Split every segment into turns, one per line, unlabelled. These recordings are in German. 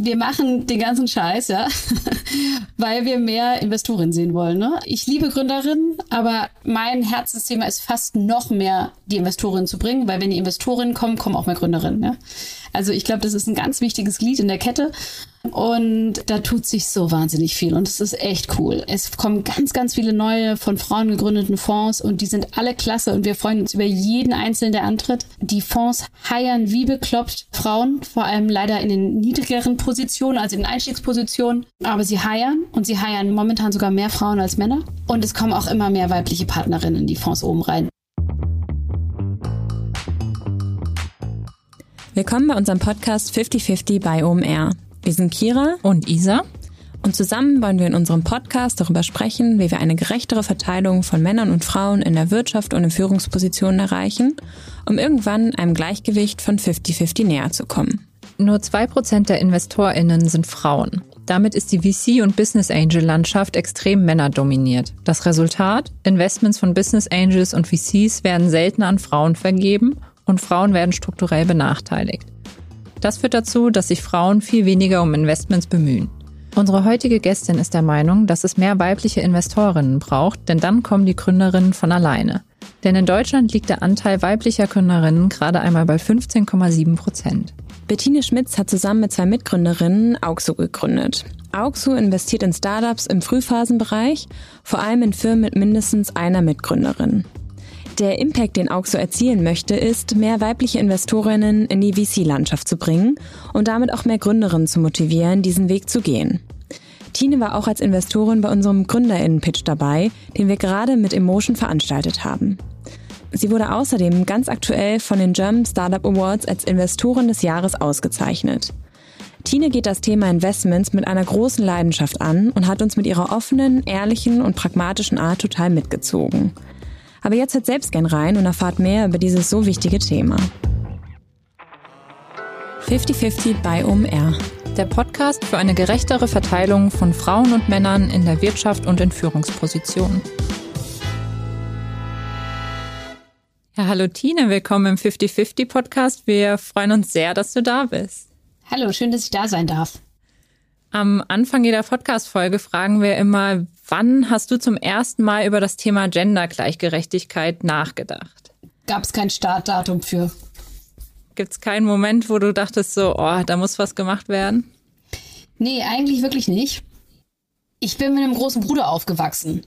wir machen den ganzen Scheiß, ja, weil wir mehr Investorinnen sehen wollen. Ne? Ich liebe Gründerinnen, aber mein Herzensthema ist fast noch mehr die Investorinnen zu bringen, weil wenn die Investorinnen kommen, kommen auch mehr Gründerinnen. Ja? Also ich glaube, das ist ein ganz wichtiges Glied in der Kette. Und da tut sich so wahnsinnig viel und es ist echt cool. Es kommen ganz, ganz viele neue von Frauen gegründeten Fonds und die sind alle klasse und wir freuen uns über jeden einzelnen, der antritt. Die Fonds heiern wie bekloppt Frauen, vor allem leider in den niedrigeren Positionen, also in den Einstiegspositionen. Aber sie heiern und sie heiern momentan sogar mehr Frauen als Männer. Und es kommen auch immer mehr weibliche Partnerinnen in die Fonds oben rein.
Willkommen bei unserem Podcast 5050 bei OMR. Wir sind Kira
und Isa.
Und zusammen wollen wir in unserem Podcast darüber sprechen, wie wir eine gerechtere Verteilung von Männern und Frauen in der Wirtschaft und in Führungspositionen erreichen, um irgendwann einem Gleichgewicht von 50-50 näher zu kommen.
Nur zwei Prozent der InvestorInnen sind Frauen. Damit ist die VC- und Business Angel-Landschaft extrem männerdominiert. Das Resultat? Investments von Business Angels und VCs werden seltener an Frauen vergeben und Frauen werden strukturell benachteiligt. Das führt dazu, dass sich Frauen viel weniger um Investments bemühen. Unsere heutige Gästin ist der Meinung, dass es mehr weibliche Investorinnen braucht, denn dann kommen die Gründerinnen von alleine. Denn in Deutschland liegt der Anteil weiblicher Gründerinnen gerade einmal bei 15,7 Prozent.
Bettine Schmitz hat zusammen mit zwei Mitgründerinnen Auxo gegründet. Auxo investiert in Startups im Frühphasenbereich, vor allem in Firmen mit mindestens einer Mitgründerin. Der Impact, den Auxo erzielen möchte, ist, mehr weibliche Investorinnen in die VC-Landschaft zu bringen und damit auch mehr Gründerinnen zu motivieren, diesen Weg zu gehen. Tine war auch als Investorin bei unserem Gründerinnen-Pitch dabei, den wir gerade mit Emotion veranstaltet haben. Sie wurde außerdem ganz aktuell von den German Startup Awards als Investorin des Jahres ausgezeichnet. Tine geht das Thema Investments mit einer großen Leidenschaft an und hat uns mit ihrer offenen, ehrlichen und pragmatischen Art total mitgezogen. Aber jetzt hört selbst gern rein und erfahrt mehr über dieses so wichtige Thema. 50-50 bei OMR.
Der Podcast für eine gerechtere Verteilung von Frauen und Männern in der Wirtschaft und in Führungspositionen. Ja, hallo Tine, willkommen im 50-50 Podcast. Wir freuen uns sehr, dass du da bist.
Hallo, schön, dass ich da sein darf.
Am Anfang jeder Podcast-Folge fragen wir immer, wann hast du zum ersten Mal über das Thema Gendergleichgerechtigkeit nachgedacht?
Gab es kein Startdatum für.
Gibt es keinen Moment, wo du dachtest so, oh, da muss was gemacht werden?
Nee, eigentlich wirklich nicht. Ich bin mit einem großen Bruder aufgewachsen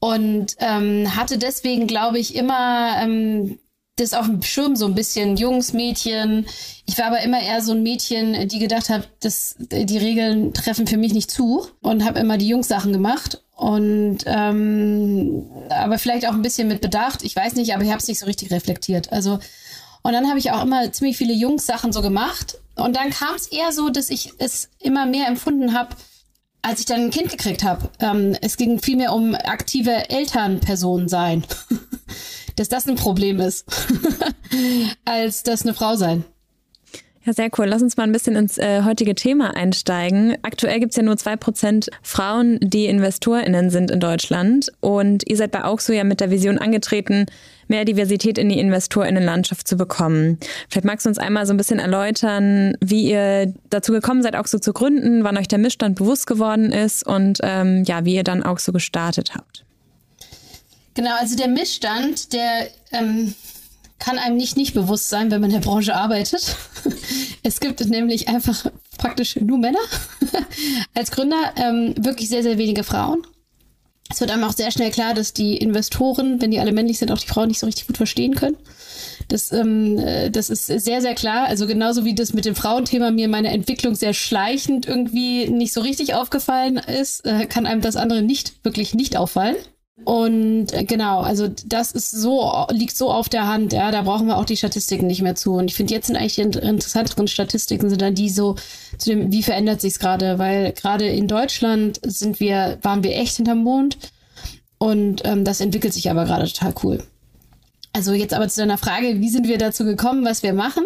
und ähm, hatte deswegen, glaube ich, immer ähm, das auf dem Schirm so ein bisschen, Jungs, Mädchen. Ich war aber immer eher so ein Mädchen, die gedacht hat, dass die Regeln treffen für mich nicht zu und habe immer die Jungs-Sachen gemacht. Und ähm, aber vielleicht auch ein bisschen mit Bedacht, ich weiß nicht, aber ich habe es nicht so richtig reflektiert. Also und dann habe ich auch immer ziemlich viele Jungs-Sachen so gemacht. Und dann kam es eher so, dass ich es immer mehr empfunden habe, als ich dann ein Kind gekriegt habe. Ähm, es ging viel mehr um aktive Elternpersonen sein. dass das ein Problem ist, als das eine Frau sein.
Ja, sehr cool. Lass uns mal ein bisschen ins äh, heutige Thema einsteigen. Aktuell gibt es ja nur zwei Prozent Frauen, die InvestorInnen sind in Deutschland. Und ihr seid bei auch so ja mit der Vision angetreten, mehr Diversität in die InvestorInnenlandschaft zu bekommen. Vielleicht magst du uns einmal so ein bisschen erläutern, wie ihr dazu gekommen seid, auch so zu gründen, wann euch der Missstand bewusst geworden ist und ähm, ja, wie ihr dann auch so gestartet habt.
Genau, also der Missstand, der ähm, kann einem nicht nicht bewusst sein, wenn man in der Branche arbeitet. es gibt nämlich einfach praktisch nur Männer als Gründer, ähm, wirklich sehr, sehr wenige Frauen. Es wird einem auch sehr schnell klar, dass die Investoren, wenn die alle männlich sind, auch die Frauen nicht so richtig gut verstehen können. Das, ähm, äh, das ist sehr, sehr klar. Also genauso wie das mit dem Frauenthema mir meine Entwicklung sehr schleichend irgendwie nicht so richtig aufgefallen ist, äh, kann einem das andere nicht, wirklich nicht auffallen. Und äh, genau, also das ist so, liegt so auf der Hand, ja, da brauchen wir auch die Statistiken nicht mehr zu. Und ich finde, jetzt sind eigentlich die interessanteren Statistiken, sind dann die so zu dem, wie verändert sich's gerade, weil gerade in Deutschland sind wir, waren wir echt hinterm Mond und ähm, das entwickelt sich aber gerade total cool. Also jetzt aber zu deiner Frage, wie sind wir dazu gekommen, was wir machen?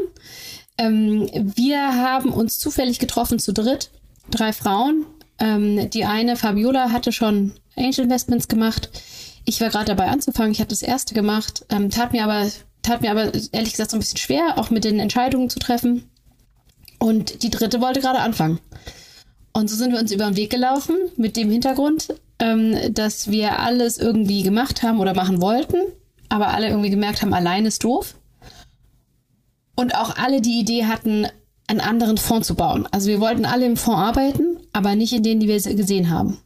Ähm, wir haben uns zufällig getroffen zu dritt, drei Frauen. Ähm, die eine, Fabiola, hatte schon Angel Investments gemacht. Ich war gerade dabei anzufangen. Ich hatte das erste gemacht. Ähm, tat mir aber tat mir aber ehrlich gesagt so ein bisschen schwer, auch mit den Entscheidungen zu treffen. Und die dritte wollte gerade anfangen. Und so sind wir uns über den Weg gelaufen mit dem Hintergrund, ähm, dass wir alles irgendwie gemacht haben oder machen wollten, aber alle irgendwie gemerkt haben, allein ist doof. Und auch alle die Idee hatten, einen anderen Fonds zu bauen. Also wir wollten alle im Fonds arbeiten, aber nicht in denen, die wir gesehen haben.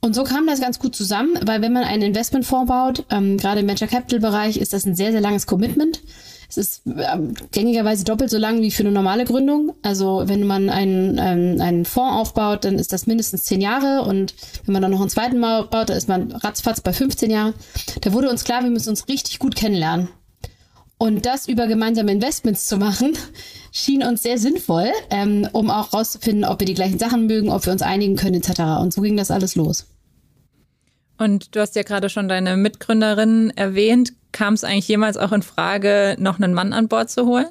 Und so kam das ganz gut zusammen, weil wenn man einen Investmentfonds baut, ähm, gerade im Venture Capital Bereich, ist das ein sehr, sehr langes Commitment. Es ist ähm, gängigerweise doppelt so lang wie für eine normale Gründung. Also wenn man einen, ähm, einen Fonds aufbaut, dann ist das mindestens zehn Jahre und wenn man dann noch einen zweiten Mal baut, dann ist man ratzfatz bei 15 Jahren. Da wurde uns klar, wir müssen uns richtig gut kennenlernen. Und das über gemeinsame Investments zu machen, schien uns sehr sinnvoll, ähm, um auch rauszufinden, ob wir die gleichen Sachen mögen, ob wir uns einigen können etc. Und so ging das alles los.
Und du hast ja gerade schon deine Mitgründerin erwähnt. Kam es eigentlich jemals auch in Frage, noch einen Mann an Bord zu holen?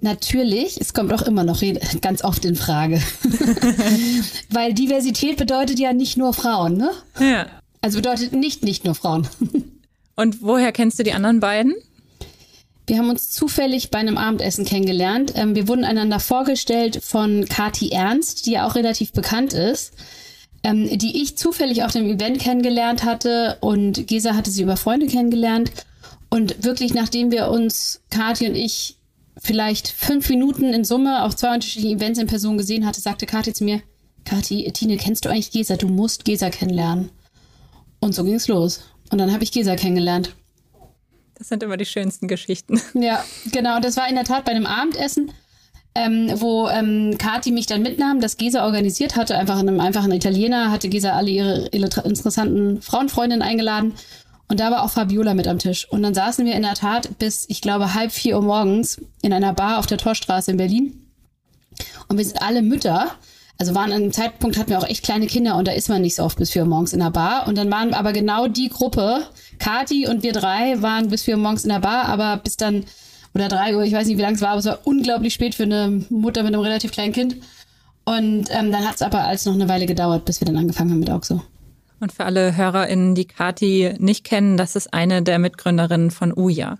Natürlich, es kommt auch immer noch ganz oft in Frage. Weil Diversität bedeutet ja nicht nur Frauen, ne?
Ja.
Also bedeutet nicht nicht nur Frauen.
Und woher kennst du die anderen beiden?
Wir haben uns zufällig bei einem Abendessen kennengelernt. Ähm, wir wurden einander vorgestellt von Kati Ernst, die ja auch relativ bekannt ist, ähm, die ich zufällig auf dem Event kennengelernt hatte und Gesa hatte sie über Freunde kennengelernt. Und wirklich, nachdem wir uns, Kati und ich, vielleicht fünf Minuten in Summe auf zwei unterschiedlichen Events in Person gesehen hatte, sagte Kati zu mir, Kati, Tine, kennst du eigentlich Gesa? Du musst Gesa kennenlernen. Und so ging es los. Und dann habe ich Gesa kennengelernt.
Das sind immer die schönsten Geschichten.
Ja, genau. Und das war in der Tat bei einem Abendessen, ähm, wo ähm, Kati mich dann mitnahm, das Gesa organisiert hatte, einfach in einem einfachen Italiener, hatte Gesa alle ihre, ihre interessanten Frauenfreundinnen eingeladen. Und da war auch Fabiola mit am Tisch. Und dann saßen wir in der Tat bis, ich glaube, halb vier Uhr morgens in einer Bar auf der Torstraße in Berlin. Und wir sind alle Mütter. Also waren an einem Zeitpunkt hatten wir auch echt kleine Kinder und da ist man nicht so oft bis vier Uhr morgens in der Bar. Und dann waren aber genau die Gruppe, Kati und wir drei waren bis vier Uhr morgens in der Bar, aber bis dann, oder drei Uhr, ich weiß nicht, wie lange es war, aber es war unglaublich spät für eine Mutter mit einem relativ kleinen Kind. Und ähm, dann hat es aber als noch eine Weile gedauert, bis wir dann angefangen haben mit Auxo.
Und für alle HörerInnen, die Kati nicht kennen, das ist eine der Mitgründerinnen von Uja.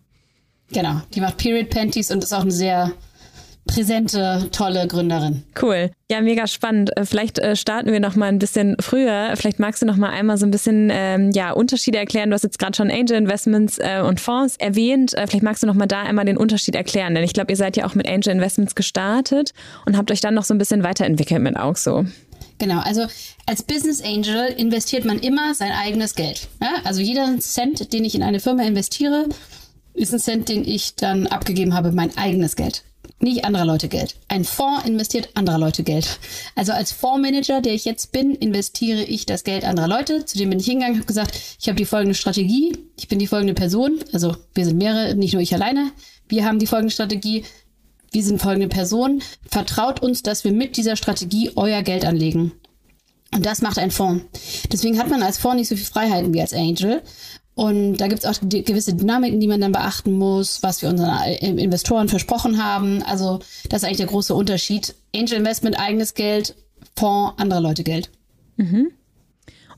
Genau, die macht Period Panties und ist auch eine sehr präsente, tolle Gründerin.
Cool. Ja, mega spannend. Äh, vielleicht äh, starten wir noch mal ein bisschen früher. Vielleicht magst du noch mal einmal so ein bisschen ähm, ja, Unterschiede erklären. Du hast jetzt gerade schon Angel Investments äh, und Fonds erwähnt. Äh, vielleicht magst du noch mal da einmal den Unterschied erklären, denn ich glaube, ihr seid ja auch mit Angel Investments gestartet und habt euch dann noch so ein bisschen weiterentwickelt mit auch so.
Genau, also als Business Angel investiert man immer sein eigenes Geld. Ja? Also jeder Cent, den ich in eine Firma investiere, ist ein Cent, den ich dann abgegeben habe, mein eigenes Geld nicht anderer Leute Geld. Ein Fonds investiert anderer Leute Geld. Also als Fondsmanager, der ich jetzt bin, investiere ich das Geld anderer Leute. Zu dem bin ich hingegangen, habe gesagt, ich habe die folgende Strategie, ich bin die folgende Person, also wir sind mehrere, nicht nur ich alleine. Wir haben die folgende Strategie, wir sind folgende Person. Vertraut uns, dass wir mit dieser Strategie euer Geld anlegen. Und das macht ein Fonds. Deswegen hat man als Fonds nicht so viel Freiheiten wie als Angel. Und da gibt es auch gewisse Dynamiken, die man dann beachten muss, was wir unseren äh, Investoren versprochen haben. Also das ist eigentlich der große Unterschied. Angel Investment, eigenes Geld, Fonds, andere Leute Geld.
Mhm.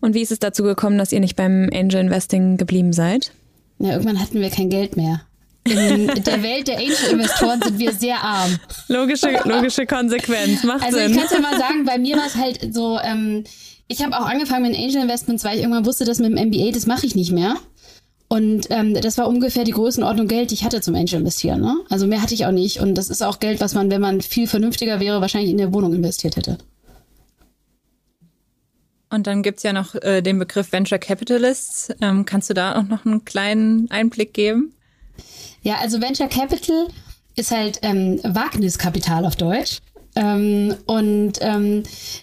Und wie ist es dazu gekommen, dass ihr nicht beim Angel Investing geblieben seid?
Ja, irgendwann hatten wir kein Geld mehr. In der Welt der Angel-Investoren sind wir sehr arm.
Logische, logische Konsequenz, macht
also
Sinn.
Also ich kann es ja mal sagen, bei mir war es halt so, ähm, ich habe auch angefangen mit Angel Investments, weil ich irgendwann wusste, dass mit dem MBA, das mache ich nicht mehr. Und ähm, das war ungefähr die Größenordnung Geld, die ich hatte zum Angel investieren. Ne? Also mehr hatte ich auch nicht. Und das ist auch Geld, was man, wenn man viel vernünftiger wäre, wahrscheinlich in der Wohnung investiert hätte.
Und dann gibt's ja noch äh, den Begriff Venture Capitalists. Ähm, kannst du da auch noch einen kleinen Einblick geben?
Ja, also Venture Capital ist halt ähm, Wagniskapital auf Deutsch. Ähm, und ähm,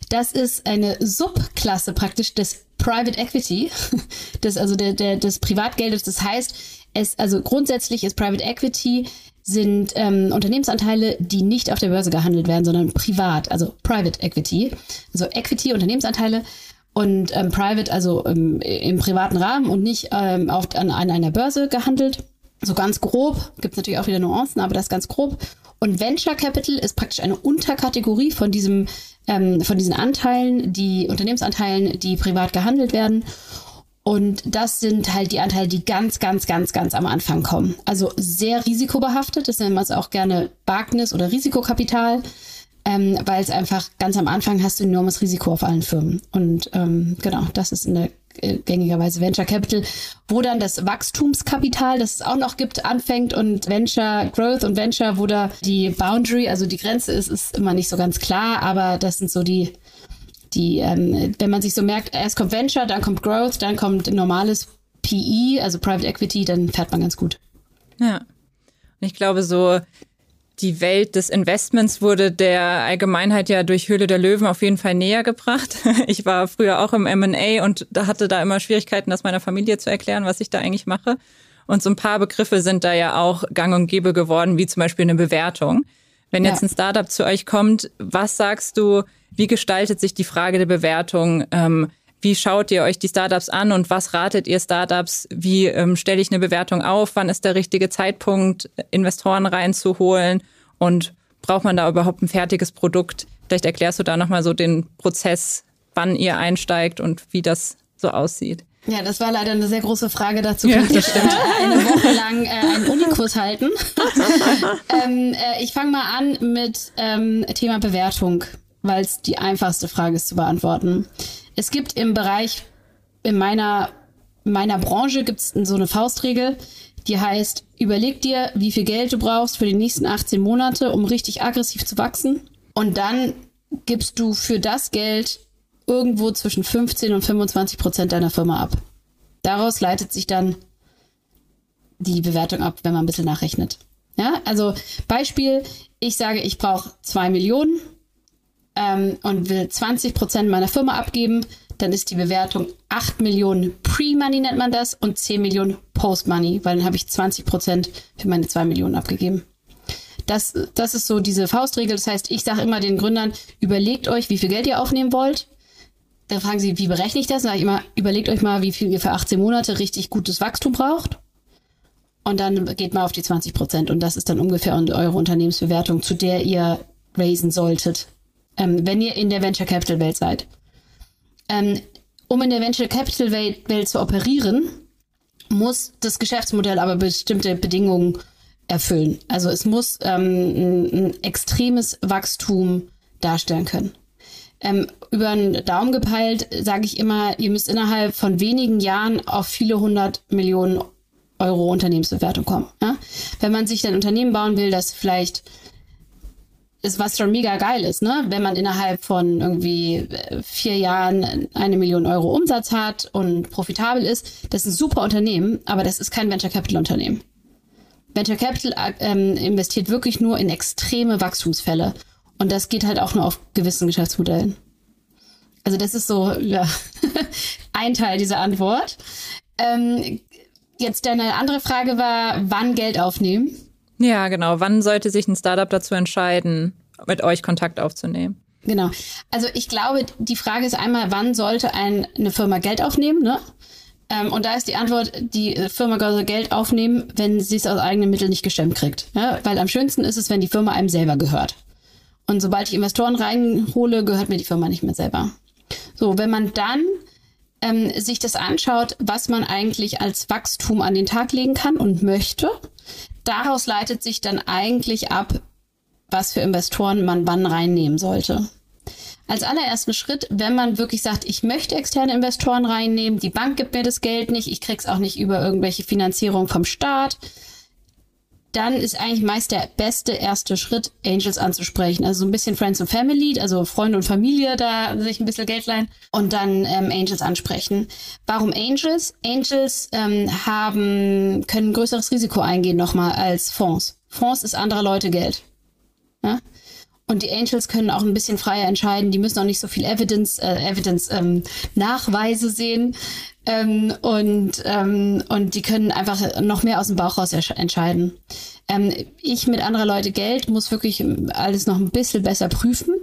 das ist eine Subklasse praktisch des Private Equity, des, also der, der, des Privatgeldes. Das heißt, es, also grundsätzlich ist Private Equity sind ähm, Unternehmensanteile, die nicht auf der Börse gehandelt werden, sondern privat, also Private Equity. Also Equity, Unternehmensanteile und ähm, Private, also ähm, im privaten Rahmen und nicht ähm, auf, an, an einer Börse gehandelt. So ganz grob, gibt es natürlich auch wieder Nuancen, aber das ganz grob. Und Venture Capital ist praktisch eine Unterkategorie von diesem, ähm, von diesen Anteilen, die Unternehmensanteilen, die privat gehandelt werden. Und das sind halt die Anteile, die ganz, ganz, ganz, ganz am Anfang kommen. Also sehr risikobehaftet, das nennt man es auch gerne Wagnis oder Risikokapital, ähm, weil es einfach ganz am Anfang hast du enormes Risiko auf allen Firmen. Und ähm, genau, das ist äh, gängigerweise Venture Capital, wo dann das Wachstumskapital, das es auch noch gibt, anfängt und Venture Growth und Venture, wo da die Boundary, also die Grenze ist, ist immer nicht so ganz klar, aber das sind so die die, ähm, wenn man sich so merkt, erst kommt Venture, dann kommt Growth, dann kommt normales PE, also Private Equity, dann fährt man ganz gut.
Ja. Und ich glaube, so die Welt des Investments wurde der Allgemeinheit ja durch Höhle der Löwen auf jeden Fall näher gebracht. Ich war früher auch im M&A und da hatte da immer Schwierigkeiten, das meiner Familie zu erklären, was ich da eigentlich mache. Und so ein paar Begriffe sind da ja auch gang und gäbe geworden, wie zum Beispiel eine Bewertung. Wenn jetzt ein Startup zu euch kommt, was sagst du, wie gestaltet sich die Frage der Bewertung? Ähm, wie schaut ihr euch die Startups an und was ratet ihr Startups? Wie ähm, stelle ich eine Bewertung auf? Wann ist der richtige Zeitpunkt, Investoren reinzuholen? Und braucht man da überhaupt ein fertiges Produkt? Vielleicht erklärst du da nochmal so den Prozess, wann ihr einsteigt und wie das so aussieht.
Ja, das war leider eine sehr große Frage. Dazu ja, könnte ich äh, eine Woche lang äh, einen Unikurs halten. ähm, äh, ich fange mal an mit ähm, Thema Bewertung weil es die einfachste Frage ist zu beantworten. Es gibt im Bereich, in meiner, meiner Branche gibt es so eine Faustregel, die heißt, überleg dir, wie viel Geld du brauchst für die nächsten 18 Monate, um richtig aggressiv zu wachsen. Und dann gibst du für das Geld irgendwo zwischen 15 und 25 Prozent deiner Firma ab. Daraus leitet sich dann die Bewertung ab, wenn man ein bisschen nachrechnet. Ja, also Beispiel, ich sage, ich brauche zwei Millionen ähm, und will 20 Prozent meiner Firma abgeben, dann ist die Bewertung 8 Millionen Pre-Money nennt man das und 10 Millionen Post-Money, weil dann habe ich 20 Prozent für meine 2 Millionen abgegeben. Das, das ist so diese Faustregel. Das heißt, ich sage immer den Gründern, überlegt euch, wie viel Geld ihr aufnehmen wollt. Dann fragen sie, wie berechne ich das? Dann sage ich immer, überlegt euch mal, wie viel ihr für 18 Monate richtig gutes Wachstum braucht. Und dann geht mal auf die 20 Prozent. Und das ist dann ungefähr eure Unternehmensbewertung, zu der ihr raisen solltet ähm, wenn ihr in der Venture Capital Welt seid. Ähm, um in der Venture Capital Welt, zu operieren, muss das Geschäftsmodell aber bestimmte Bedingungen erfüllen. Also es muss ähm, ein, ein extremes Wachstum darstellen können. Ähm, über einen Daumen gepeilt sage ich immer, ihr müsst innerhalb von wenigen Jahren auf viele hundert Millionen Euro Unternehmensbewertung kommen. Ja? Wenn man sich ein Unternehmen bauen will, das vielleicht ist, was schon mega geil ist, ne? Wenn man innerhalb von irgendwie äh, vier Jahren eine Million Euro Umsatz hat und profitabel ist, das ist ein super Unternehmen, aber das ist kein Venture Capital Unternehmen. Venture Capital ähm, investiert wirklich nur in extreme Wachstumsfälle. Und das geht halt auch nur auf gewissen Geschäftsmodellen. Also das ist so ja, ein Teil dieser Antwort. Ähm, jetzt deine andere Frage war, wann Geld aufnehmen.
Ja, genau. Wann sollte sich ein Startup dazu entscheiden, mit euch Kontakt aufzunehmen?
Genau. Also ich glaube, die Frage ist einmal, wann sollte ein, eine Firma Geld aufnehmen, ne? Ähm, und da ist die Antwort, die Firma soll Geld aufnehmen, wenn sie es aus eigenen Mitteln nicht gestemmt kriegt. Ja? Weil am schönsten ist es, wenn die Firma einem selber gehört. Und sobald ich Investoren reinhole, gehört mir die Firma nicht mehr selber. So, wenn man dann ähm, sich das anschaut, was man eigentlich als Wachstum an den Tag legen kann und möchte, daraus leitet sich dann eigentlich ab, was für Investoren man wann reinnehmen sollte. Als allerersten Schritt, wenn man wirklich sagt, ich möchte externe Investoren reinnehmen, die Bank gibt mir das Geld nicht, ich krieg's auch nicht über irgendwelche Finanzierung vom Staat, dann ist eigentlich meist der beste erste Schritt, Angels anzusprechen. Also so ein bisschen Friends and Family, also Freunde und Familie, da sich ein bisschen Geld leihen und dann ähm, Angels ansprechen. Warum Angels? Angels ähm, haben, können ein größeres Risiko eingehen nochmal als Fonds. Fonds ist anderer Leute Geld. Ja? Und die Angels können auch ein bisschen freier entscheiden. Die müssen auch nicht so viel Evidence, äh, Evidence ähm, Nachweise sehen. Ähm, und, ähm, und die können einfach noch mehr aus dem Bauch raus entscheiden. Ähm, ich mit anderer Leute Geld muss wirklich alles noch ein bisschen besser prüfen.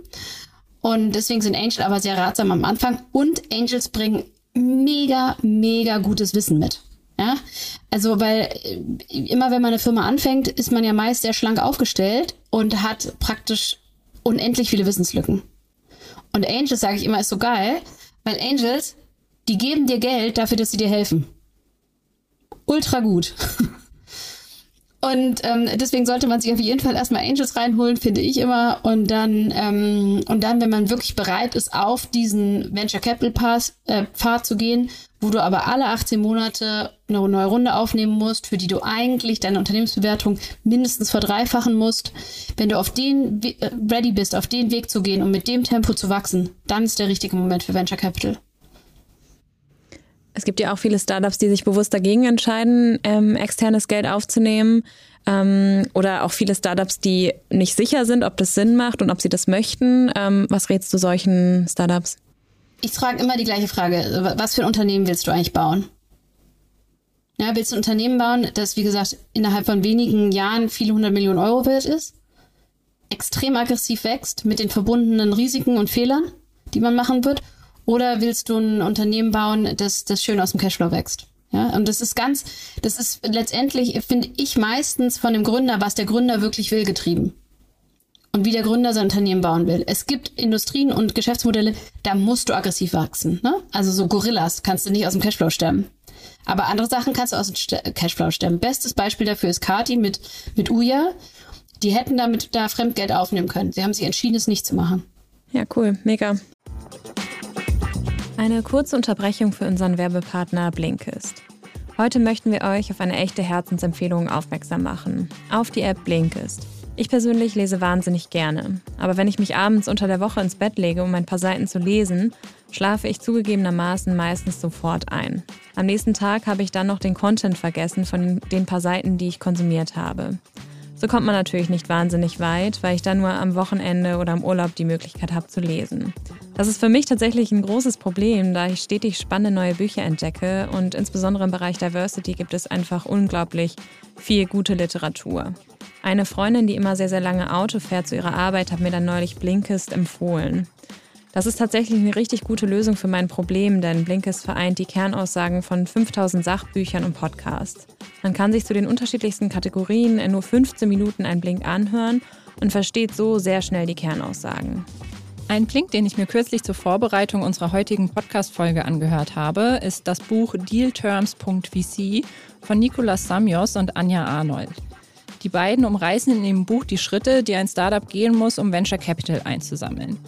Und deswegen sind Angels aber sehr ratsam am Anfang. Und Angels bringen mega, mega gutes Wissen mit. Ja, also weil äh, immer wenn man eine Firma anfängt, ist man ja meist sehr schlank aufgestellt und hat praktisch unendlich viele Wissenslücken. Und Angels, sage ich immer, ist so geil, weil Angels Die geben dir Geld dafür, dass sie dir helfen. Ultra gut. Und ähm, deswegen sollte man sich auf jeden Fall erstmal Angels reinholen, finde ich immer. Und dann, ähm, und dann, wenn man wirklich bereit ist, auf diesen Venture Capital Pass, äh, Pfad zu gehen, wo du aber alle 18 Monate eine neue Runde aufnehmen musst, für die du eigentlich deine Unternehmensbewertung mindestens verdreifachen musst. Wenn du auf den äh, ready bist, auf den Weg zu gehen und mit dem Tempo zu wachsen, dann ist der richtige Moment für Venture Capital.
Es gibt ja auch viele Startups, die sich bewusst dagegen entscheiden, ähm, externes Geld aufzunehmen. Ähm, oder auch viele Startups, die nicht sicher sind, ob das Sinn macht und ob sie das möchten. Ähm, was rätst du solchen Startups?
Ich frage immer die gleiche Frage. Was für ein Unternehmen willst du eigentlich bauen? Ja, willst du ein Unternehmen bauen, das, wie gesagt, innerhalb von wenigen Jahren viele hundert Millionen Euro wert ist? Extrem aggressiv wächst mit den verbundenen Risiken und Fehlern, die man machen wird? Oder willst du ein Unternehmen bauen, das, das schön aus dem Cashflow wächst? Ja, und das ist ganz, das ist letztendlich, finde ich, meistens von dem Gründer, was der Gründer wirklich will, getrieben. Und wie der Gründer sein Unternehmen bauen will. Es gibt Industrien und Geschäftsmodelle, da musst du aggressiv wachsen. Ne? Also so Gorillas kannst du nicht aus dem Cashflow stemmen. Aber andere Sachen kannst du aus dem Cashflow stemmen. Bestes Beispiel dafür ist Kati mit, mit Uya. Die hätten damit da Fremdgeld aufnehmen können. Sie haben sich entschieden, es nicht zu machen.
Ja, cool. Mega. Eine kurze Unterbrechung für unseren Werbepartner Blinkist. Heute möchten wir euch auf eine echte Herzensempfehlung aufmerksam machen. Auf die App Blinkist. Ich persönlich lese wahnsinnig gerne. Aber wenn ich mich abends unter der Woche ins Bett lege, um ein paar Seiten zu lesen, schlafe ich zugegebenermaßen meistens sofort ein. Am nächsten Tag habe ich dann noch den Content vergessen von den paar Seiten, die ich konsumiert habe. So kommt man natürlich nicht wahnsinnig weit, weil ich dann nur am Wochenende oder im Urlaub die Möglichkeit habe zu lesen. Das ist für mich tatsächlich ein großes Problem, da ich stetig spannende neue Bücher entdecke und insbesondere im Bereich Diversity gibt es einfach unglaublich viel gute Literatur. Eine Freundin, die immer sehr, sehr lange Auto fährt zu ihrer Arbeit, hat mir dann neulich Blinkist empfohlen. Das ist tatsächlich eine richtig gute Lösung für mein Problem, denn Blinkist vereint die Kernaussagen von 5000 Sachbüchern und Podcasts. Man kann sich zu den unterschiedlichsten Kategorien in nur 15 Minuten einen Blink anhören und versteht so sehr schnell die Kernaussagen.
Ein Blink, den ich mir kürzlich zur Vorbereitung unserer heutigen Podcast-Folge angehört habe, ist das Buch Dealterms.vc von Nicolas Samios und Anja Arnold. Die beiden umreißen in ihrem Buch die Schritte, die ein Startup gehen muss, um Venture Capital einzusammeln.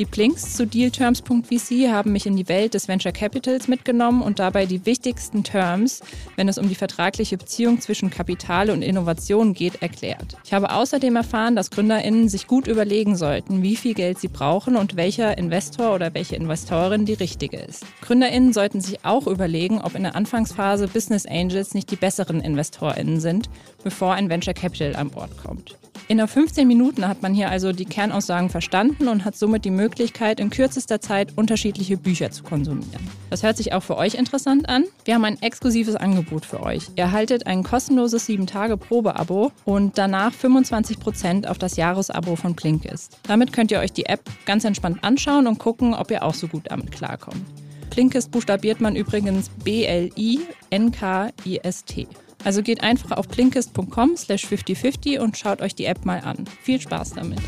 Die Plinks zu Dealterms.vc haben mich in die Welt des Venture Capitals mitgenommen und dabei die wichtigsten Terms, wenn es um die vertragliche Beziehung zwischen Kapital und Innovation geht, erklärt. Ich habe außerdem erfahren, dass GründerInnen sich gut überlegen sollten, wie viel Geld sie brauchen und welcher Investor oder welche Investorin die richtige ist. GründerInnen sollten sich auch überlegen, ob in der Anfangsphase Business Angels nicht die besseren InvestorInnen sind, bevor ein Venture Capital an Bord kommt. In nur 15 Minuten hat man hier also die Kernaussagen verstanden und hat somit die Möglichkeit, in kürzester Zeit unterschiedliche Bücher zu konsumieren. Das hört sich auch für euch interessant an. Wir haben ein exklusives Angebot für euch. Ihr erhaltet ein kostenloses 7-Tage-Probe-Abo und danach 25% auf das Jahresabo von Blinkist. Damit könnt ihr euch die App ganz entspannt anschauen und gucken, ob ihr auch so gut damit klarkommt. Blinkist buchstabiert man übrigens B-L-I-N-K-I-S-T. Also geht einfach auf blinkist.com slash 5050 und schaut euch die App mal an. Viel Spaß damit.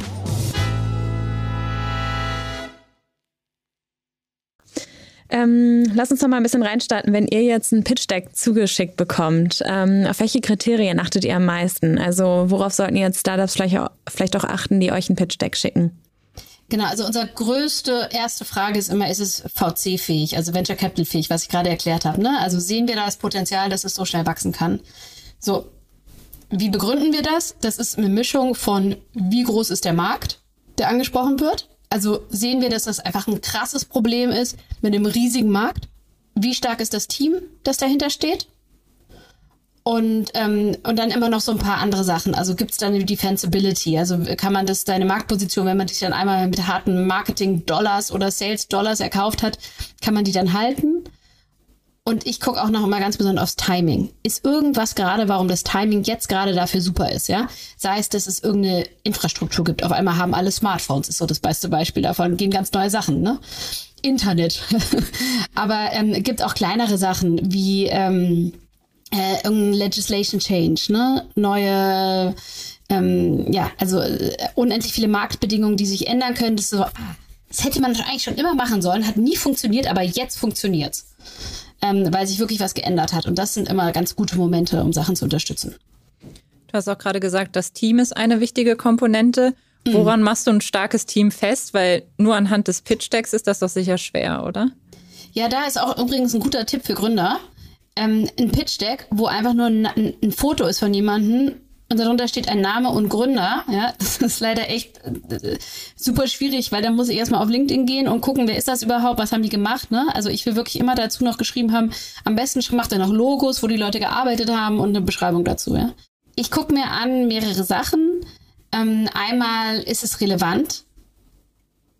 Ähm, lass uns noch mal ein bisschen reinstarten, wenn ihr jetzt ein Pitch-Deck zugeschickt bekommt. Ähm, auf welche Kriterien achtet ihr am meisten? Also worauf sollten jetzt Startups vielleicht auch, vielleicht auch achten, die euch ein Pitch-Deck schicken?
Genau, also unsere größte erste Frage ist immer, ist es VC-fähig, also Venture Capital-fähig, was ich gerade erklärt habe. Ne? Also sehen wir da das Potenzial, dass es so schnell wachsen kann? So, wie begründen wir das? Das ist eine Mischung von, wie groß ist der Markt, der angesprochen wird? Also sehen wir, dass das einfach ein krasses Problem ist mit einem riesigen Markt? Wie stark ist das Team, das dahinter steht? Und, ähm, und dann immer noch so ein paar andere Sachen. Also gibt es dann eine Defensibility? Also kann man das, deine Marktposition, wenn man dich dann einmal mit harten Marketing-Dollars oder Sales-Dollars erkauft hat, kann man die dann halten? Und ich gucke auch noch mal ganz besonders aufs Timing. Ist irgendwas gerade, warum das Timing jetzt gerade dafür super ist, ja? Sei es, dass es irgendeine Infrastruktur gibt. Auf einmal haben alle Smartphones, ist so das beste Beispiel davon. Gehen ganz neue Sachen, ne? Internet. Aber ähm, gibt auch kleinere Sachen wie ähm, äh, irgendein Legislation Change, ne? Neue, ähm, ja, also äh, unendlich viele Marktbedingungen, die sich ändern können. Das so, ah, Das hätte man eigentlich schon immer machen sollen, hat nie funktioniert, aber jetzt funktioniert's. Ähm, weil sich wirklich was geändert hat. Und das sind immer ganz gute Momente, um Sachen zu unterstützen.
Du hast auch gerade gesagt, das Team ist eine wichtige Komponente. Mhm. Woran mhm. machst du ein starkes Team fest? Weil nur anhand des Pitch-Decks ist das doch sicher schwer, oder?
Ja, da ist auch übrigens ein guter Tipp für Gründer. Ähm, ein Pitch-Deck, wo einfach nur ein, ein Foto ist von jemandem und darunter steht ein Name und Gründer. Ja, das ist leider echt äh, super schwierig, weil dann muss ich erstmal auf LinkedIn gehen und gucken, wer ist das überhaupt, was haben die gemacht. Ne? Also ich will wirklich immer dazu noch geschrieben haben, am besten macht er noch Logos, wo die Leute gearbeitet haben und eine Beschreibung dazu. Ja? Ich gucke mir an mehrere Sachen. Ähm, einmal ist es relevant.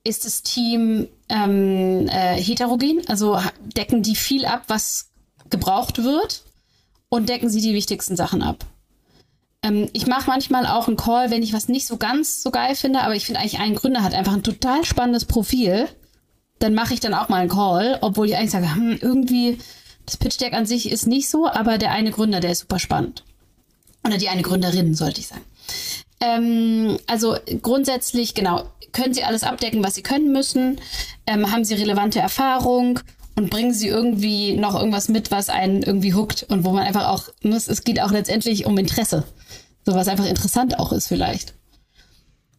Ist das Team ähm, äh, heterogen? Also decken die viel ab, was gebraucht wird? Und decken sie die wichtigsten Sachen ab? Ähm, ich mache manchmal auch einen Call, wenn ich was nicht so ganz so geil finde, aber ich finde eigentlich ein Gründer hat einfach ein total spannendes Profil. Dann mache ich dann auch mal einen Call, obwohl ich eigentlich sage, hm, irgendwie das Pitch Deck an sich ist nicht so, aber der eine Gründer, der ist super spannend. Oder die eine Gründerin, sollte ich sagen. Ähm, also grundsätzlich, genau, können Sie alles abdecken, was Sie können müssen? Ähm, haben Sie relevante Erfahrung? Und bringen Sie irgendwie noch irgendwas mit, was einen irgendwie huckt und wo man einfach auch, es geht auch letztendlich um Interesse. So was einfach interessant auch ist vielleicht.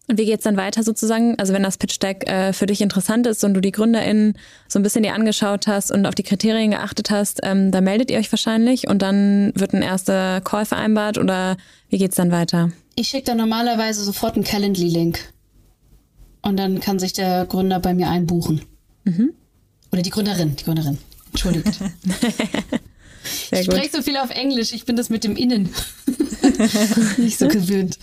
Und wie geht's dann weiter sozusagen? Also wenn das Pitch Deck äh, für dich interessant ist und du die GründerInnen so ein bisschen dir angeschaut hast und auf die Kriterien geachtet hast, ähm, da meldet ihr euch wahrscheinlich und dann wird ein erster Call vereinbart oder wie geht's dann weiter?
Ich schicke dann normalerweise sofort einen Calendly-Link. Und dann kann sich der Gründer bei mir einbuchen. Mhm. Oder die Gründerin, die Gründerin. Entschuldigt. Ich spreche so viel auf Englisch, ich bin das mit dem Innen nicht so gewöhnt.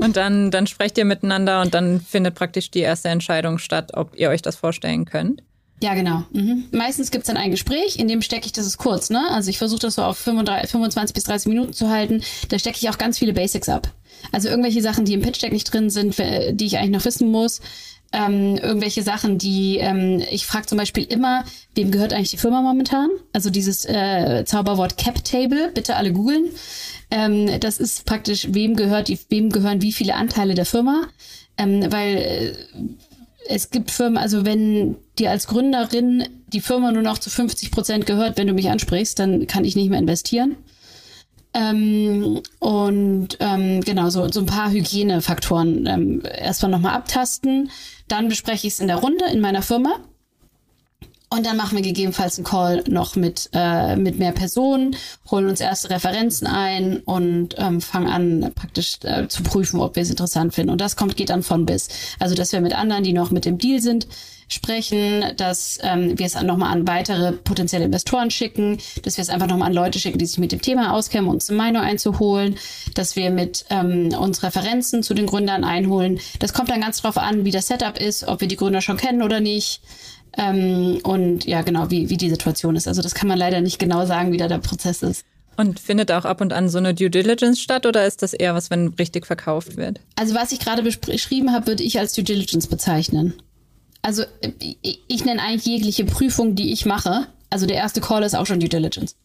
Und dann, dann sprecht ihr miteinander und dann findet praktisch die erste Entscheidung statt, ob ihr euch das vorstellen könnt.
Ja, genau. Mhm. Meistens gibt's dann ein Gespräch, in dem stecke ich, das ist kurz, ne? Also ich versuche das so auf 35, 25 bis 30 Minuten zu halten. Da stecke ich auch ganz viele Basics ab. Also irgendwelche Sachen, die im Pitch Deck nicht drin sind, die ich eigentlich noch wissen muss ähm, irgendwelche Sachen, die ähm, ich frage zum Beispiel immer, wem gehört eigentlich die Firma momentan? Also dieses äh, Zauberwort Cap Table, bitte alle googeln. Ähm, das ist praktisch, wem gehört die, wem gehören wie viele Anteile der Firma? Ähm, weil äh, es gibt Firmen, also wenn dir als Gründerin die Firma nur noch zu 50 Prozent gehört, wenn du mich ansprichst, dann kann ich nicht mehr investieren. Ähm, und ähm, genau, so, so ein paar Hygienefaktoren ähm, erstmal nochmal abtasten. Dann bespreche ich es in der Runde in meiner Firma. Und dann machen wir gegebenenfalls einen Call noch mit, äh, mit mehr Personen, holen uns erste Referenzen ein und ähm, fangen an, praktisch äh, zu prüfen, ob wir es interessant finden. Und das kommt, geht dann von bis. Also, dass wir mit anderen, die noch mit dem Deal sind, sprechen, dass ähm, wir es nochmal an weitere potenzielle Investoren schicken, dass wir es einfach nochmal an Leute schicken, die sich mit dem Thema auskennen, uns eine Meinung einzuholen, dass wir mit ähm, uns Referenzen zu den Gründern einholen. Das kommt dann ganz drauf an, wie das Setup ist, ob wir die Gründer schon kennen oder nicht. Ähm, und ja, genau, wie, wie die Situation ist. Also das kann man leider nicht genau sagen, wie da der Prozess ist.
Und findet auch ab und an so eine Due Diligence statt oder ist das eher was, wenn richtig verkauft wird?
Also was ich gerade beschrieben habe, würde ich als Due Diligence bezeichnen. Also ich, ich nenne eigentlich jegliche Prüfung, die ich mache. Also der erste Call ist auch schon Due Diligence.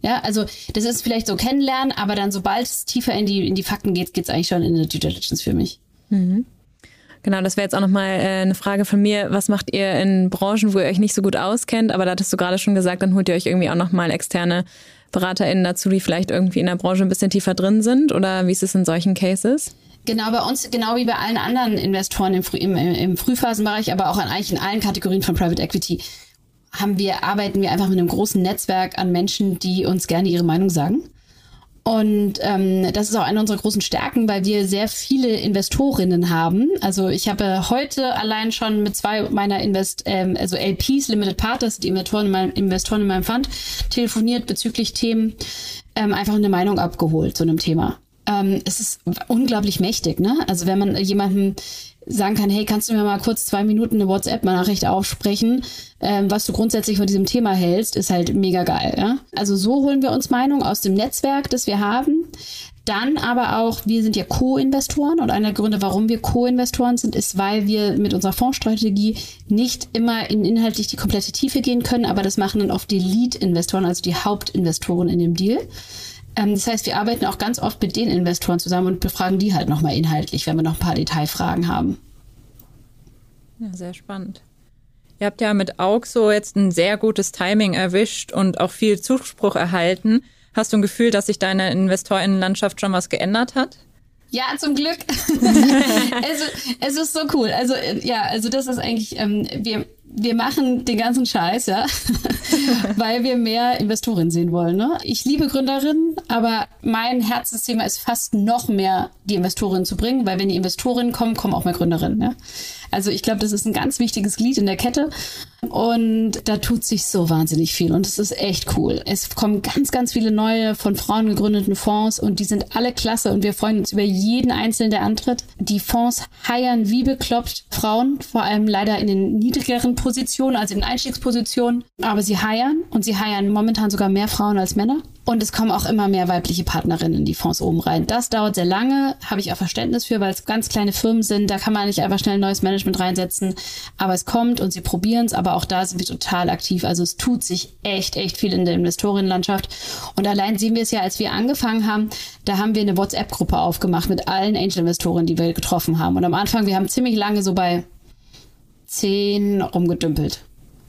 Ja, also das ist vielleicht so kennenlernen, aber dann sobald es tiefer in die, in die Fakten geht, geht es eigentlich schon in eine Due Diligence für mich. Mhm.
Genau, das wäre jetzt auch nochmal äh, eine Frage von mir. Was macht ihr in Branchen, wo ihr euch nicht so gut auskennt? Aber da hattest du gerade schon gesagt, dann holt ihr euch irgendwie auch nochmal externe BeraterInnen dazu, die vielleicht irgendwie in der Branche ein bisschen tiefer drin sind? Oder wie ist es in solchen Cases?
Genau, bei uns, genau wie bei allen anderen Investoren im, im, im Frühphasenbereich, aber auch an, eigentlich in allen Kategorien von Private Equity, haben wir, arbeiten wir einfach mit einem großen Netzwerk an Menschen, die uns gerne ihre Meinung sagen. Und ähm, das ist auch eine unserer großen Stärken, weil wir sehr viele Investorinnen haben. Also ich habe heute allein schon mit zwei meiner Invest, ähm, also LPs, Limited Partners, die Investoren in meinem, Investoren in meinem Fund, telefoniert bezüglich Themen, ähm, einfach eine Meinung abgeholt zu einem Thema. Ähm, es ist unglaublich mächtig, ne? Also wenn man jemanden sagen kann, hey, kannst du mir mal kurz zwei Minuten eine WhatsApp-Nachricht aufsprechen, ähm, was du grundsätzlich von diesem Thema hältst, ist halt mega geil. Ja? Also so holen wir uns Meinung aus dem Netzwerk, das wir haben. Dann aber auch, wir sind ja Co-Investoren und einer der Gründe, warum wir Co-Investoren sind, ist, weil wir mit unserer Fondsstrategie nicht immer in inhaltlich die komplette Tiefe gehen können, aber das machen dann oft die Lead-Investoren, also die Hauptinvestoren in dem Deal. Ähm, das heißt, wir arbeiten auch ganz oft mit den Investoren zusammen und befragen die halt nochmal inhaltlich, wenn wir noch ein paar Detailfragen haben.
Ja, sehr spannend. Ihr habt ja mit Auxo jetzt ein sehr gutes Timing erwischt und auch viel Zuspruch erhalten. Hast du ein Gefühl, dass sich deine Investorinnenlandschaft schon was geändert hat?
Ja, zum Glück. also, es ist so cool. Also, ja, also das ist eigentlich, ähm, wir, wir machen den ganzen Scheiß, ja, weil wir mehr Investorinnen sehen wollen. Ne? Ich liebe Gründerinnen, aber mein Herzensthema ist fast noch mehr die Investorinnen zu bringen, weil wenn die Investorinnen kommen, kommen auch mehr Gründerinnen. Ja? Also ich glaube, das ist ein ganz wichtiges Glied in der Kette und da tut sich so wahnsinnig viel und es ist echt cool. Es kommen ganz, ganz viele neue von Frauen gegründeten Fonds und die sind alle klasse und wir freuen uns über jeden einzelnen, der antritt. Die Fonds heiern wie bekloppt Frauen, vor allem leider in den niedrigeren Positionen, also in Einstiegspositionen, aber sie heiern und sie heiern momentan sogar mehr Frauen als Männer. Und es kommen auch immer mehr weibliche Partnerinnen in die Fonds oben rein. Das dauert sehr lange, habe ich auch Verständnis für, weil es ganz kleine Firmen sind. Da kann man nicht einfach schnell ein neues Management reinsetzen. Aber es kommt und sie probieren es. Aber auch da sind wir total aktiv. Also es tut sich echt, echt viel in der Investorinnenlandschaft. Und allein sehen wir es ja, als wir angefangen haben, da haben wir eine WhatsApp-Gruppe aufgemacht mit allen Angel-Investoren, die wir getroffen haben. Und am Anfang, wir haben ziemlich lange so bei zehn rumgedümpelt.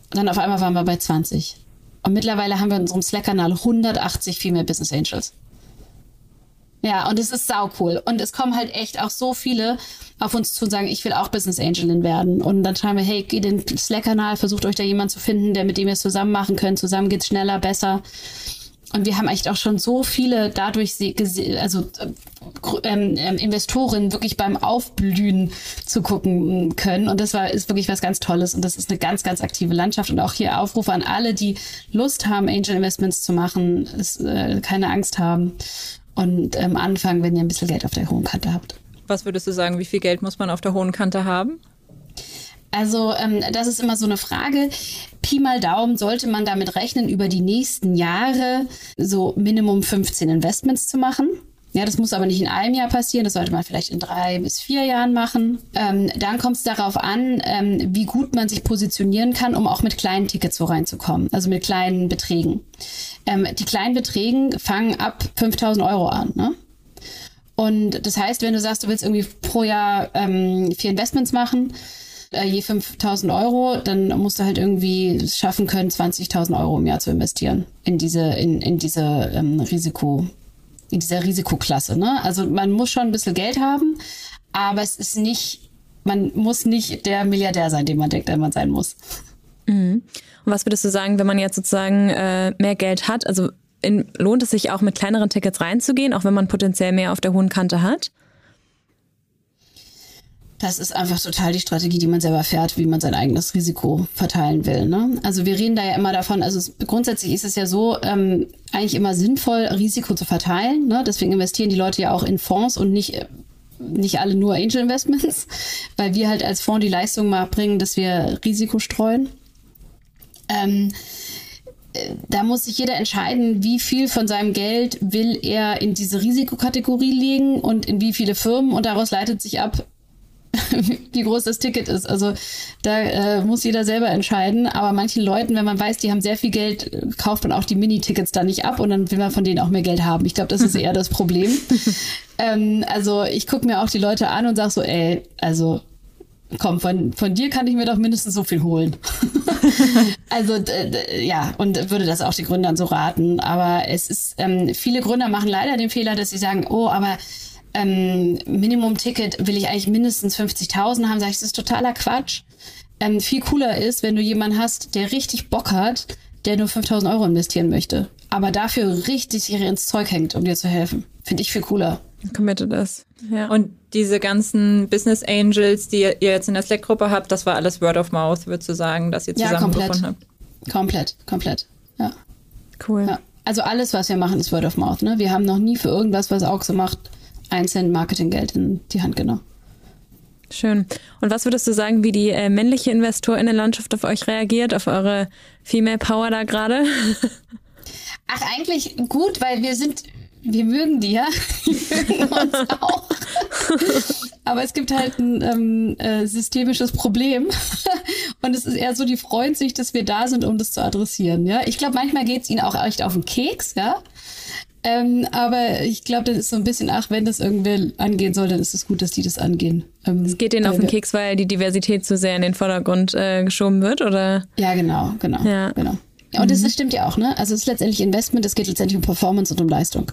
Und dann auf einmal waren wir bei 20. Und mittlerweile haben wir in unserem Slack-Kanal 180 Female Business Angels. Ja, und es ist sau cool. Und es kommen halt echt auch so viele auf uns zu und sagen, ich will auch Business Angelin werden. Und dann schreiben wir, hey, geht in den Slack-Kanal, versucht euch da jemand zu finden, der mit dem ihr es zusammen machen könnt. Zusammen geht's schneller, besser. Und wir haben echt auch schon so viele dadurch, also ähm, ähm, Investoren wirklich beim Aufblühen zu gucken können. Und das war ist wirklich was ganz Tolles. Und das ist eine ganz, ganz aktive Landschaft. Und auch hier Aufrufe an alle, die Lust haben, Angel Investments zu machen, ist, äh, keine Angst haben und ähm, anfangen, wenn ihr ein bisschen Geld auf der hohen Kante habt.
Was würdest du sagen, wie viel Geld muss man auf der hohen Kante haben?
Also ähm, das ist immer so eine Frage. Pi mal Daumen sollte man damit rechnen, über die nächsten Jahre so Minimum 15 Investments zu machen. Ja, das muss aber nicht in einem Jahr passieren, das sollte man vielleicht in drei bis vier Jahren machen. Ähm, dann kommt es darauf an, ähm, wie gut man sich positionieren kann, um auch mit kleinen Tickets so reinzukommen, also mit kleinen Beträgen. Ähm, die kleinen Beträgen fangen ab 5000 Euro an. Ne? Und das heißt, wenn du sagst, du willst irgendwie pro Jahr ähm, vier Investments machen, äh, je 5000 Euro, dann musst du halt irgendwie schaffen können, 20.000 Euro im Jahr zu investieren in diese, in, in diese ähm, Risiko, in dieser Risikoklasse. Ne? Also man muss schon ein bisschen Geld haben, aber es ist nicht, man muss nicht der Milliardär sein, den man denkt, der man sein muss.
Mhm. Und was würdest du sagen, wenn man jetzt sozusagen äh, mehr Geld hat? Also in, lohnt es sich auch mit kleineren Tickets reinzugehen, auch wenn man potenziell mehr auf der hohen Kante hat?
Das ist einfach total die Strategie, die man selber fährt, wie man sein eigenes Risiko verteilen will. Ne? Also wir reden da ja immer davon, also es, grundsätzlich ist es ja so, ähm, eigentlich immer sinnvoll, Risiko zu verteilen. Ne? Deswegen investieren die Leute ja auch in Fonds und nicht nicht alle nur Angel Investments, weil wir halt als Fonds die Leistung mal bringen, dass wir Risiko streuen. Ähm, da muss sich jeder entscheiden, wie viel von seinem Geld will er in diese Risikokategorie legen und in wie viele Firmen und daraus leitet sich ab, wie groß das Ticket ist. Also da äh, muss jeder selber entscheiden. Aber manchen Leuten, wenn man weiß, die haben sehr viel Geld, kauft man auch die Mini-Tickets da nicht ab und dann will man von denen auch mehr Geld haben. Ich glaube, das ist eher das Problem. ähm, also ich gucke mir auch die Leute an und sage so, ey, also komm, von, von dir kann ich mir doch mindestens so viel holen. also ja, und würde das auch die Gründern so raten. Aber es ist, ähm, viele Gründer machen leider den Fehler, dass sie sagen, oh, aber ähm, Minimum-Ticket will ich eigentlich mindestens 50.000 haben, sage ich, das ist totaler Quatsch. Ähm, viel cooler ist, wenn du jemanden hast, der richtig Bock hat, der nur 5.000 Euro investieren möchte, aber dafür richtig sich ins Zeug hängt, um dir zu helfen. Finde ich viel cooler.
Committed ist.
Ja. Und diese ganzen Business Angels, die ihr jetzt in der Slack-Gruppe habt, das war alles Word of Mouth, würdest du sagen, dass ihr zusammengefunden
ja, komplett. habt? Komplett, komplett. Ja.
Cool.
Ja. Also alles, was wir machen, ist Word of Mouth. Ne? Wir haben noch nie für irgendwas, was auch so einzeln Marketinggeld in die Hand genommen.
Schön. Und was würdest du sagen, wie die äh, männliche Investorenlandschaft auf euch reagiert, auf eure Female Power da gerade?
Ach, eigentlich gut, weil wir sind, wir mögen die ja. Wir mögen uns auch. Aber es gibt halt ein ähm, äh, systemisches Problem. Und es ist eher so, die freuen sich, dass wir da sind, um das zu adressieren. Ja, ich glaube, manchmal geht es ihnen auch echt auf den Keks, ja. Ähm, aber ich glaube, das ist so ein bisschen, ach, wenn das irgendwer angehen soll, dann ist es gut, dass die das angehen.
Ähm, es geht denen auf den Keks, weil die Diversität zu sehr in den Vordergrund äh, geschoben wird, oder?
Ja, genau, genau, ja. genau. Ja, und mhm. das stimmt ja auch, ne? Also es ist letztendlich Investment, es geht letztendlich um Performance und um Leistung.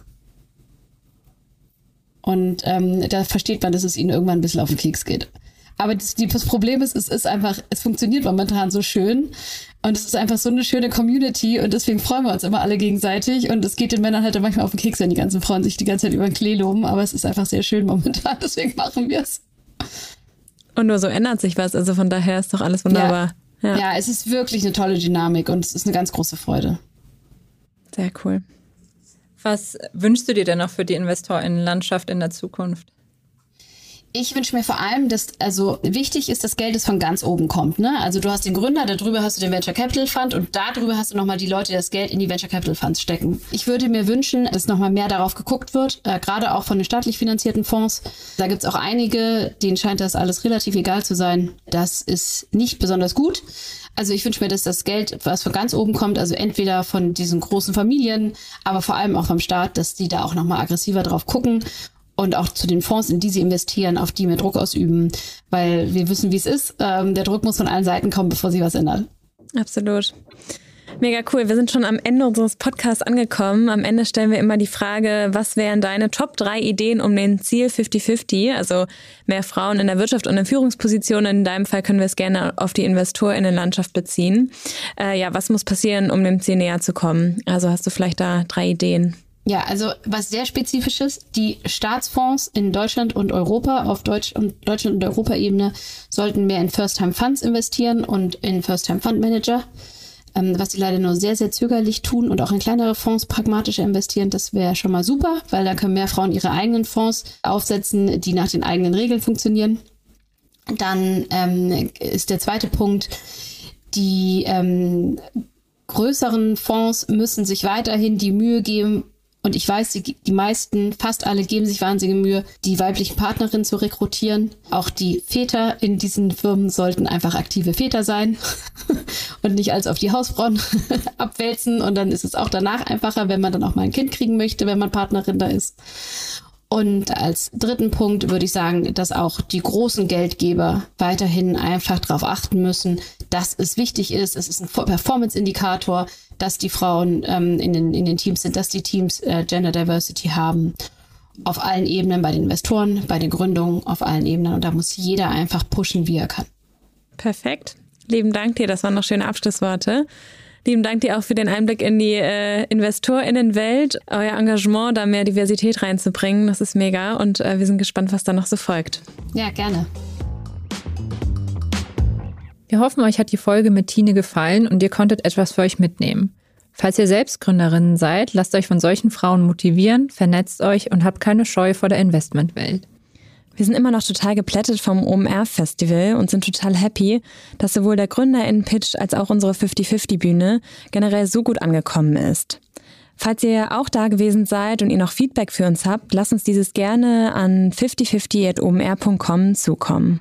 Und ähm, da versteht man, dass es ihnen irgendwann ein bisschen auf den Keks geht. Aber das, das Problem ist, es ist einfach, es funktioniert momentan so schön. Und es ist einfach so eine schöne Community und deswegen freuen wir uns immer alle gegenseitig. Und es geht den Männern halt manchmal auf den Keks, wenn die ganzen Frauen sich die ganze Zeit über den Klee loben. Aber es ist einfach sehr schön momentan, deswegen machen wir es.
Und nur so ändert sich was. Also von daher ist doch alles wunderbar.
Ja. ja. ja, es ist wirklich eine tolle Dynamik und es ist eine ganz große Freude.
Sehr cool.
Was wünschst du dir denn noch für die Investorinnenlandschaft in der Zukunft?
Ich wünsche mir vor allem, dass, also wichtig ist, dass Geld das von ganz oben kommt. Ne? Also du hast den Gründer, darüber hast du den Venture Capital Fund und darüber hast du nochmal die Leute, die das Geld in die Venture Capital Funds stecken. Ich würde mir wünschen, dass nochmal mehr darauf geguckt wird, äh, gerade auch von den staatlich finanzierten Fonds. Da gibt es auch einige, denen scheint das alles relativ egal zu sein. Das ist nicht besonders gut. Also ich wünsche mir, dass das Geld, was von ganz oben kommt, also entweder von diesen großen Familien, aber vor allem auch vom Staat, dass die da auch nochmal aggressiver drauf gucken und auch zu den Fonds, in die sie investieren, auf die mehr Druck ausüben, weil wir wissen, wie es ist. Ähm, der Druck muss von allen Seiten kommen, bevor sie was ändern.
Absolut. Mega cool. Wir sind schon am Ende unseres Podcasts angekommen. Am Ende stellen wir immer die Frage, was wären deine Top drei Ideen um den Ziel 50-50, also mehr Frauen in der Wirtschaft und in Führungspositionen. In deinem Fall können wir es gerne auf die Investorinnenlandschaft beziehen. Äh, ja, was muss passieren, um dem Ziel näher zu kommen? Also hast du vielleicht da drei Ideen?
Ja, also was sehr spezifisches, die Staatsfonds in Deutschland und Europa auf Deutsch und Deutschland und Europaebene sollten mehr in First-Time-Funds investieren und in First-Time-Fund-Manager ähm, was sie leider nur sehr, sehr zögerlich tun und auch in kleinere Fonds pragmatischer investieren, das wäre schon mal super, weil dann können mehr Frauen ihre eigenen Fonds aufsetzen, die nach den eigenen Regeln funktionieren. Dann ähm, ist der zweite Punkt, die ähm, größeren Fonds müssen sich weiterhin die Mühe geben, und ich weiß, die, die meisten, fast alle geben sich wahnsinnige Mühe, die weiblichen Partnerinnen zu rekrutieren. Auch die Väter in diesen Firmen sollten einfach aktive Väter sein und nicht als auf die Hausfrauen abwälzen. Und dann ist es auch danach einfacher, wenn man dann auch mal ein Kind kriegen möchte, wenn man Partnerin da ist. Und als dritten Punkt würde ich sagen, dass auch die großen Geldgeber weiterhin einfach darauf achten müssen, dass es wichtig ist. Es ist ein Performance-Indikator, dass die Frauen ähm, in, den, in den Teams sind, dass die Teams äh, Gender Diversity haben. Auf allen Ebenen, bei den Investoren, bei den Gründungen, auf allen Ebenen. Und da muss jeder einfach pushen, wie er kann.
Perfekt. Lieben Dank dir. Das waren noch schöne Abschlussworte. Lieben Dank dir auch für den Einblick in die äh, InvestorInnenwelt, euer Engagement, da mehr Diversität reinzubringen. Das ist mega und äh, wir sind gespannt, was da noch so folgt.
Ja, gerne.
Wir hoffen, euch hat die Folge mit Tine gefallen und ihr konntet etwas für euch mitnehmen. Falls ihr selbst Gründerinnen seid, lasst euch von solchen Frauen motivieren, vernetzt euch und habt keine Scheu vor der Investmentwelt.
Wir sind immer noch total geplättet vom OMR-Festival und sind total happy, dass sowohl der GründerInnen-Pitch als auch unsere 50-50-Bühne generell so gut angekommen ist. Falls ihr auch da gewesen seid und ihr noch Feedback für uns habt, lasst uns dieses gerne an 5050.omr.com zukommen.